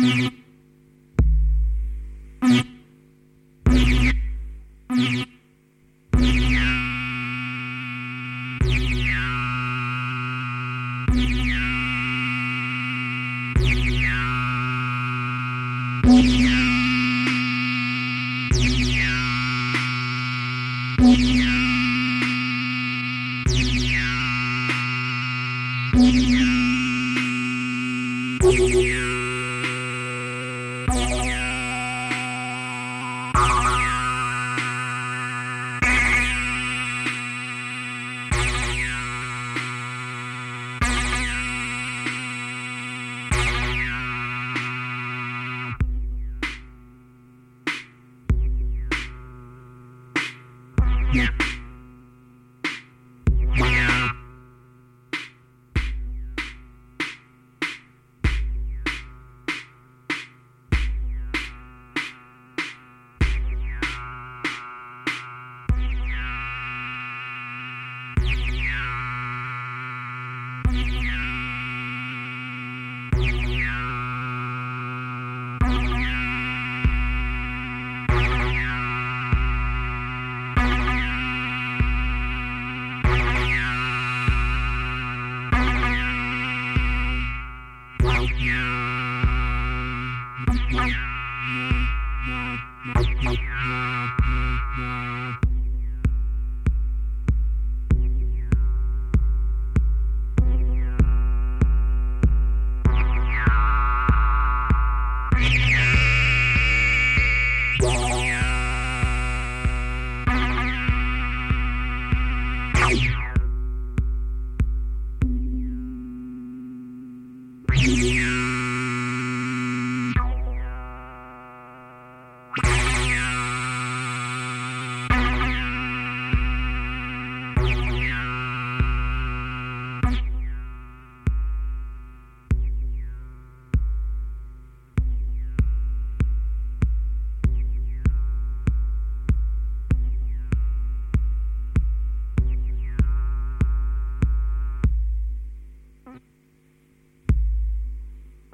Yeah. Yeah. Yeah.